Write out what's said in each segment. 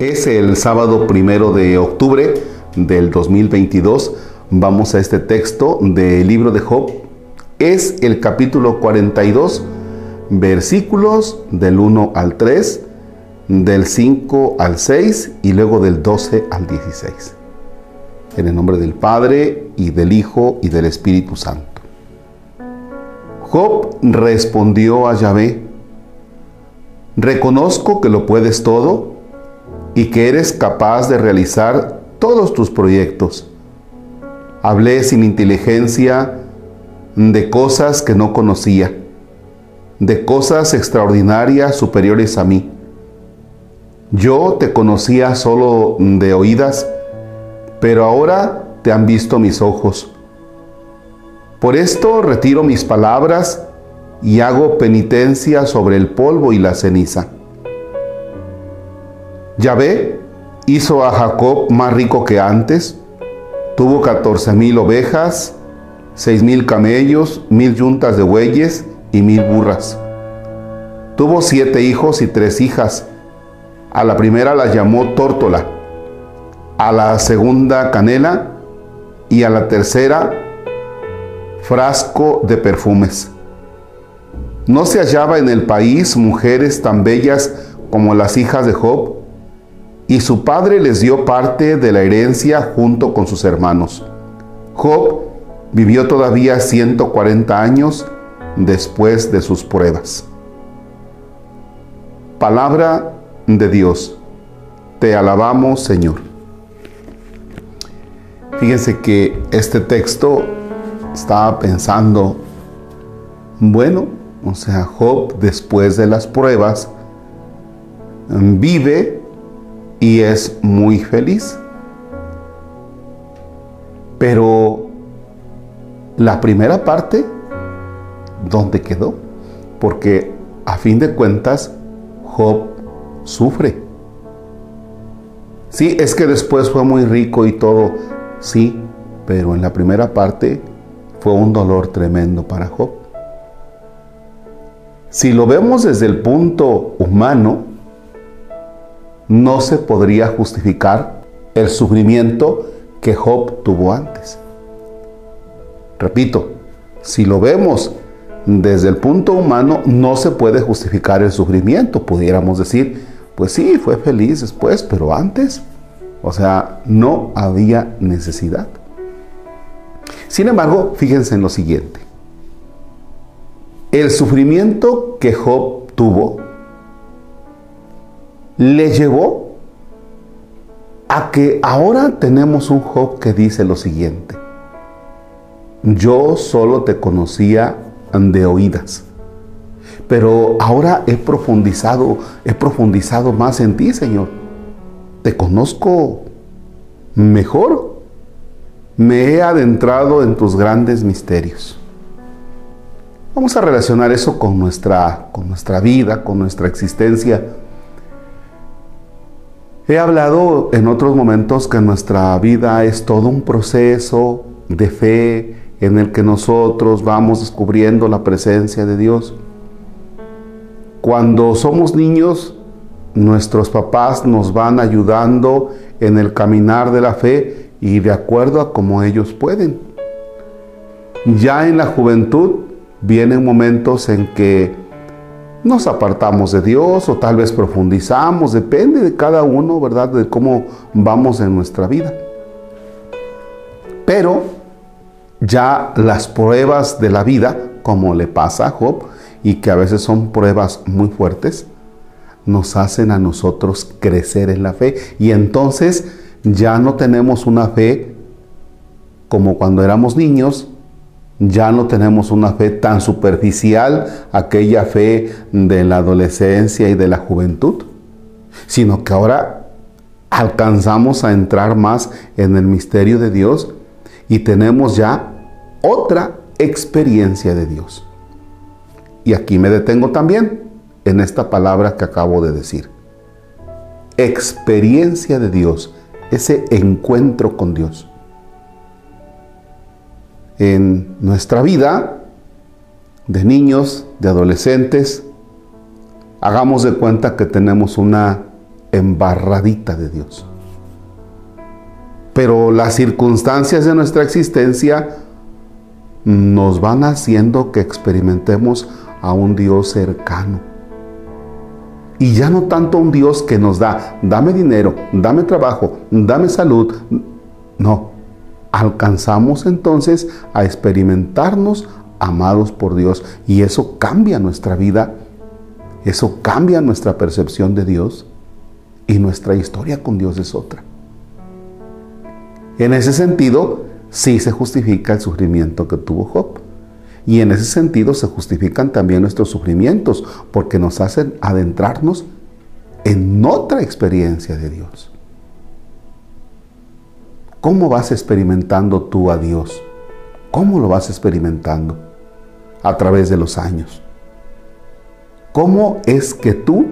Es el sábado primero de octubre del 2022. Vamos a este texto del libro de Job. Es el capítulo 42, versículos del 1 al 3, del 5 al 6 y luego del 12 al 16. En el nombre del Padre y del Hijo y del Espíritu Santo. Job respondió a Yahvé, reconozco que lo puedes todo y que eres capaz de realizar todos tus proyectos. Hablé sin inteligencia de cosas que no conocía, de cosas extraordinarias superiores a mí. Yo te conocía solo de oídas, pero ahora te han visto mis ojos. Por esto retiro mis palabras y hago penitencia sobre el polvo y la ceniza. Yahvé hizo a Jacob más rico que antes. Tuvo catorce mil ovejas, seis mil camellos, mil yuntas de bueyes y mil burras. Tuvo siete hijos y tres hijas. A la primera la llamó Tórtola, a la segunda Canela y a la tercera Frasco de perfumes. No se hallaba en el país mujeres tan bellas como las hijas de Job, y su padre les dio parte de la herencia junto con sus hermanos. Job vivió todavía 140 años después de sus pruebas. Palabra de Dios. Te alabamos, Señor. Fíjense que este texto estaba pensando, bueno, o sea, Job después de las pruebas vive y es muy feliz. Pero la primera parte, ¿dónde quedó? Porque a fin de cuentas, Job sufre. Sí, es que después fue muy rico y todo, sí, pero en la primera parte fue un dolor tremendo para Job. Si lo vemos desde el punto humano, no se podría justificar el sufrimiento que Job tuvo antes. Repito, si lo vemos desde el punto humano, no se puede justificar el sufrimiento. Pudiéramos decir, pues sí, fue feliz después, pero antes, o sea, no había necesidad. Sin embargo, fíjense en lo siguiente. El sufrimiento que Job tuvo le llevó a que ahora tenemos un Job que dice lo siguiente. Yo solo te conocía de oídas, pero ahora he profundizado, he profundizado más en ti, Señor. Te conozco mejor. Me he adentrado en tus grandes misterios. Vamos a relacionar eso con nuestra, con nuestra vida, con nuestra existencia He hablado en otros momentos que nuestra vida es todo un proceso de fe en el que nosotros vamos descubriendo la presencia de Dios. Cuando somos niños, nuestros papás nos van ayudando en el caminar de la fe y de acuerdo a como ellos pueden. Ya en la juventud vienen momentos en que nos apartamos de Dios o tal vez profundizamos, depende de cada uno, ¿verdad? De cómo vamos en nuestra vida. Pero ya las pruebas de la vida, como le pasa a Job, y que a veces son pruebas muy fuertes, nos hacen a nosotros crecer en la fe. Y entonces ya no tenemos una fe como cuando éramos niños, ya no tenemos una fe tan superficial, aquella fe de la adolescencia y de la juventud, sino que ahora alcanzamos a entrar más en el misterio de Dios y tenemos ya otra experiencia de Dios. Y aquí me detengo también en esta palabra que acabo de decir. Experiencia de Dios, ese encuentro con Dios en nuestra vida de niños, de adolescentes, hagamos de cuenta que tenemos una embarradita de Dios. Pero las circunstancias de nuestra existencia nos van haciendo que experimentemos a un Dios cercano. Y ya no tanto un Dios que nos da, dame dinero, dame trabajo, dame salud. No, alcanzamos entonces a experimentarnos amados por Dios y eso cambia nuestra vida, eso cambia nuestra percepción de Dios y nuestra historia con Dios es otra. En ese sentido, sí se justifica el sufrimiento que tuvo Job. Y en ese sentido se justifican también nuestros sufrimientos, porque nos hacen adentrarnos en otra experiencia de Dios. ¿Cómo vas experimentando tú a Dios? ¿Cómo lo vas experimentando? A través de los años. ¿Cómo es que tú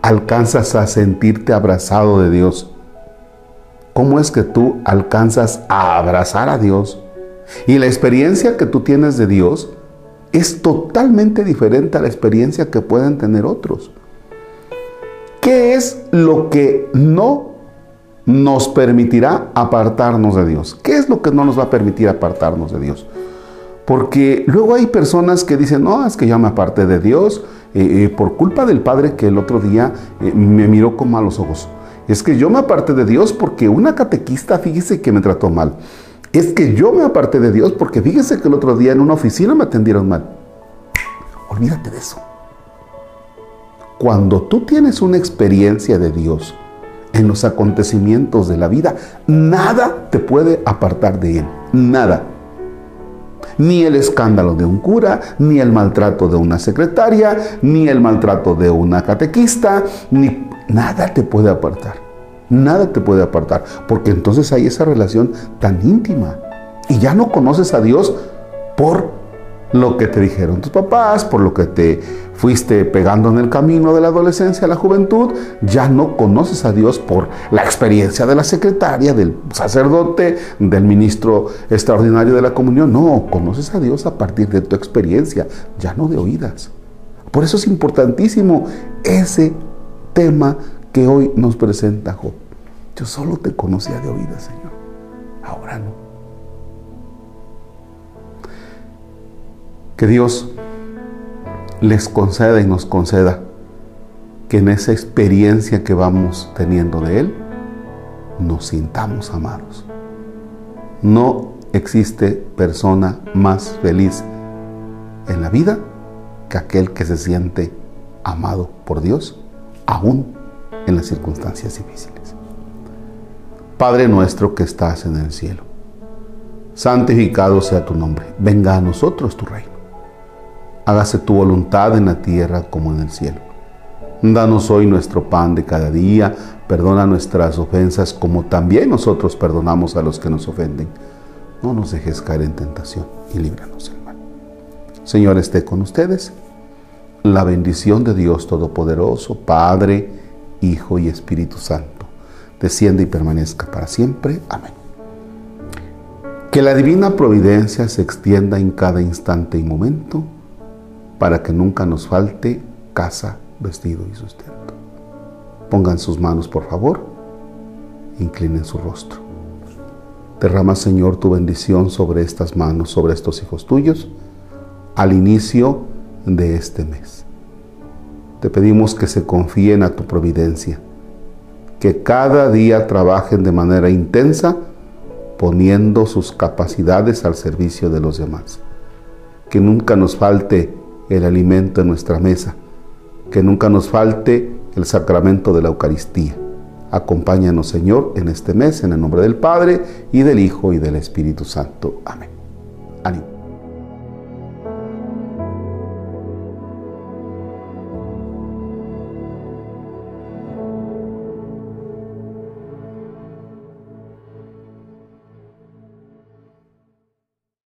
alcanzas a sentirte abrazado de Dios? ¿Cómo es que tú alcanzas a abrazar a Dios? Y la experiencia que tú tienes de Dios es totalmente diferente a la experiencia que pueden tener otros. ¿Qué es lo que no nos permitirá apartarnos de Dios? ¿Qué es lo que no nos va a permitir apartarnos de Dios? Porque luego hay personas que dicen, no, es que ya me aparté de Dios eh, eh, por culpa del Padre que el otro día eh, me miró con malos ojos. Es que yo me aparté de Dios porque una catequista, fíjese que me trató mal. Es que yo me aparté de Dios porque fíjese que el otro día en una oficina me atendieron mal. Olvídate de eso. Cuando tú tienes una experiencia de Dios en los acontecimientos de la vida, nada te puede apartar de Él. Nada. Ni el escándalo de un cura, ni el maltrato de una secretaria, ni el maltrato de una catequista, ni nada te puede apartar. Nada te puede apartar, porque entonces hay esa relación tan íntima. Y ya no conoces a Dios por lo que te dijeron tus papás, por lo que te fuiste pegando en el camino de la adolescencia a la juventud, ya no conoces a Dios por la experiencia de la secretaria, del sacerdote, del ministro extraordinario de la comunión, no, conoces a Dios a partir de tu experiencia, ya no de oídas. Por eso es importantísimo ese tema que hoy nos presenta Job. Yo solo te conocía de oídas, Señor. Ahora no. Que Dios les conceda y nos conceda que en esa experiencia que vamos teniendo de Él, nos sintamos amados. No existe persona más feliz en la vida que aquel que se siente amado por Dios, aún en las circunstancias difíciles. Padre nuestro que estás en el cielo, santificado sea tu nombre, venga a nosotros tu reino. Hágase tu voluntad en la tierra como en el cielo. Danos hoy nuestro pan de cada día, perdona nuestras ofensas como también nosotros perdonamos a los que nos ofenden. No nos dejes caer en tentación y líbranos del mal. Señor esté con ustedes. La bendición de Dios Todopoderoso, Padre, Hijo y Espíritu Santo, desciende y permanezca para siempre. Amén. Que la divina providencia se extienda en cada instante y momento para que nunca nos falte casa, vestido y sustento. Pongan sus manos, por favor, inclinen su rostro. Derrama, Señor, tu bendición sobre estas manos, sobre estos hijos tuyos, al inicio de este mes. Te pedimos que se confíen a tu providencia, que cada día trabajen de manera intensa poniendo sus capacidades al servicio de los demás. Que nunca nos falte el alimento en nuestra mesa, que nunca nos falte el sacramento de la Eucaristía. Acompáñanos, Señor, en este mes, en el nombre del Padre, y del Hijo, y del Espíritu Santo. Amén.